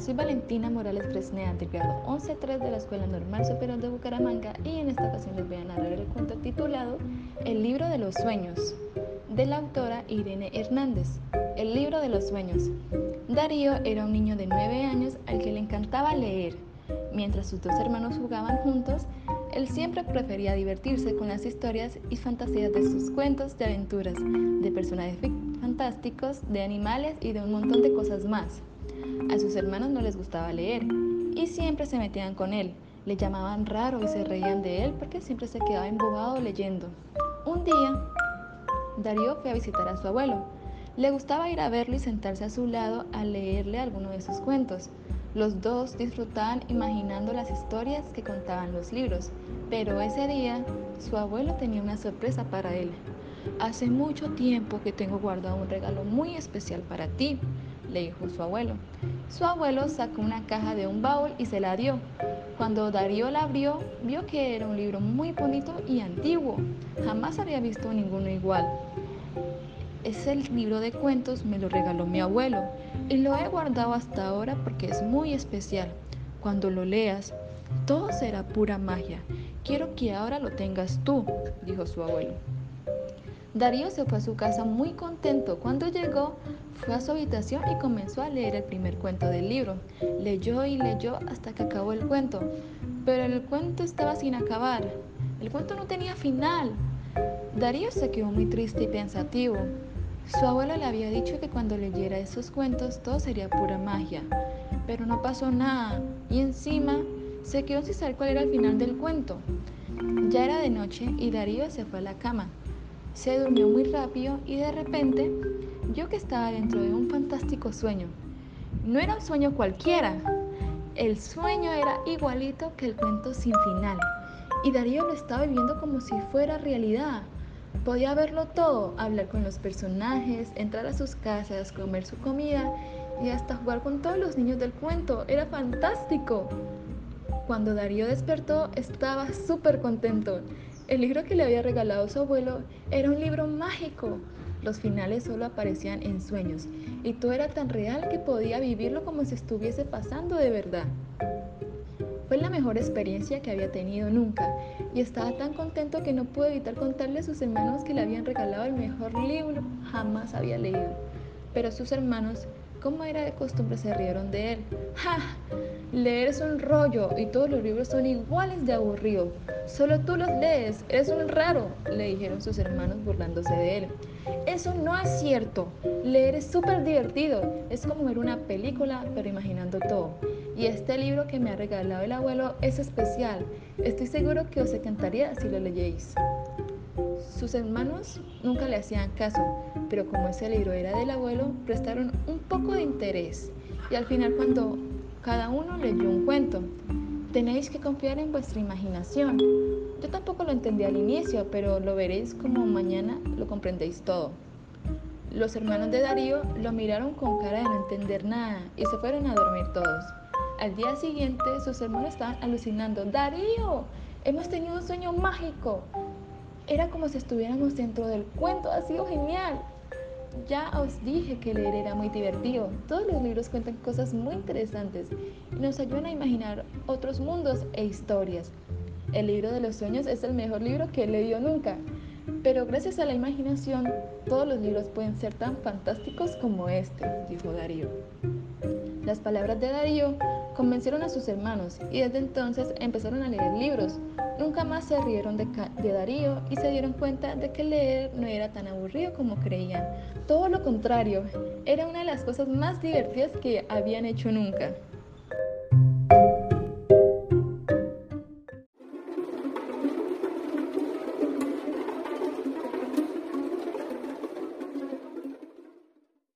soy Valentina Morales Fresnea, del grado 11-3 de la Escuela Normal Superior de Bucaramanga y en esta ocasión les voy a narrar el cuento titulado El libro de los sueños, de la autora Irene Hernández. El libro de los sueños. Darío era un niño de 9 años al que le encantaba leer. Mientras sus dos hermanos jugaban juntos, él siempre prefería divertirse con las historias y fantasías de sus cuentos de aventuras, de personajes fantásticos, de animales y de un montón de cosas más. A sus hermanos no les gustaba leer y siempre se metían con él. Le llamaban raro y se reían de él porque siempre se quedaba embobado leyendo. Un día, Darío fue a visitar a su abuelo. Le gustaba ir a verlo y sentarse a su lado a leerle alguno de sus cuentos. Los dos disfrutaban imaginando las historias que contaban los libros, pero ese día su abuelo tenía una sorpresa para él. Hace mucho tiempo que tengo guardado un regalo muy especial para ti, le dijo su abuelo. Su abuelo sacó una caja de un baúl y se la dio. Cuando Darío la abrió, vio que era un libro muy bonito y antiguo. Jamás había visto ninguno igual. Ese libro de cuentos me lo regaló mi abuelo y lo he guardado hasta ahora porque es muy especial. Cuando lo leas, todo será pura magia. Quiero que ahora lo tengas tú, dijo su abuelo. Darío se fue a su casa muy contento. Cuando llegó, fue a su habitación y comenzó a leer el primer cuento del libro. Leyó y leyó hasta que acabó el cuento, pero el cuento estaba sin acabar. El cuento no tenía final. Darío se quedó muy triste y pensativo. Su abuelo le había dicho que cuando leyera esos cuentos todo sería pura magia, pero no pasó nada y encima se quedó sin saber cuál era el final del cuento. Ya era de noche y Darío se fue a la cama. Se durmió muy rápido y de repente vio que estaba dentro de un fantástico sueño. No era un sueño cualquiera. El sueño era igualito que el cuento sin final. Y Darío lo estaba viviendo como si fuera realidad. Podía verlo todo, hablar con los personajes, entrar a sus casas, comer su comida y hasta jugar con todos los niños del cuento. Era fantástico. Cuando Darío despertó estaba súper contento. El libro que le había regalado su abuelo era un libro mágico. Los finales solo aparecían en sueños y todo era tan real que podía vivirlo como si estuviese pasando de verdad. Fue la mejor experiencia que había tenido nunca y estaba tan contento que no pudo evitar contarle a sus hermanos que le habían regalado el mejor libro jamás había leído. Pero sus hermanos, como era de costumbre, se rieron de él. ¡Ja! Leer es un rollo y todos los libros son iguales de aburridos. Solo tú los lees, eres un raro, le dijeron sus hermanos burlándose de él. Eso no es cierto. Leer es súper divertido. Es como ver una película, pero imaginando todo. Y este libro que me ha regalado el abuelo es especial. Estoy seguro que os encantaría si lo leéis. Sus hermanos nunca le hacían caso, pero como ese libro era del abuelo, prestaron un poco de interés. Y al final cuando cada uno leyó un cuento. Tenéis que confiar en vuestra imaginación. Yo tampoco lo entendí al inicio, pero lo veréis como mañana lo comprendéis todo. Los hermanos de Darío lo miraron con cara de no entender nada y se fueron a dormir todos. Al día siguiente sus hermanos estaban alucinando. Darío, hemos tenido un sueño mágico. Era como si estuviéramos dentro del cuento, ha sido genial. Ya os dije que leer era muy divertido. Todos los libros cuentan cosas muy interesantes y nos ayudan a imaginar otros mundos e historias. El libro de los sueños es el mejor libro que he leído nunca, pero gracias a la imaginación todos los libros pueden ser tan fantásticos como este, dijo Darío. Las palabras de Darío convencieron a sus hermanos y desde entonces empezaron a leer libros. Nunca más se rieron de, Darío y se dieron cuenta de que leer no era tan aburrido como creían. Todo lo contrario, era una de las cosas más divertidas que habían hecho nunca.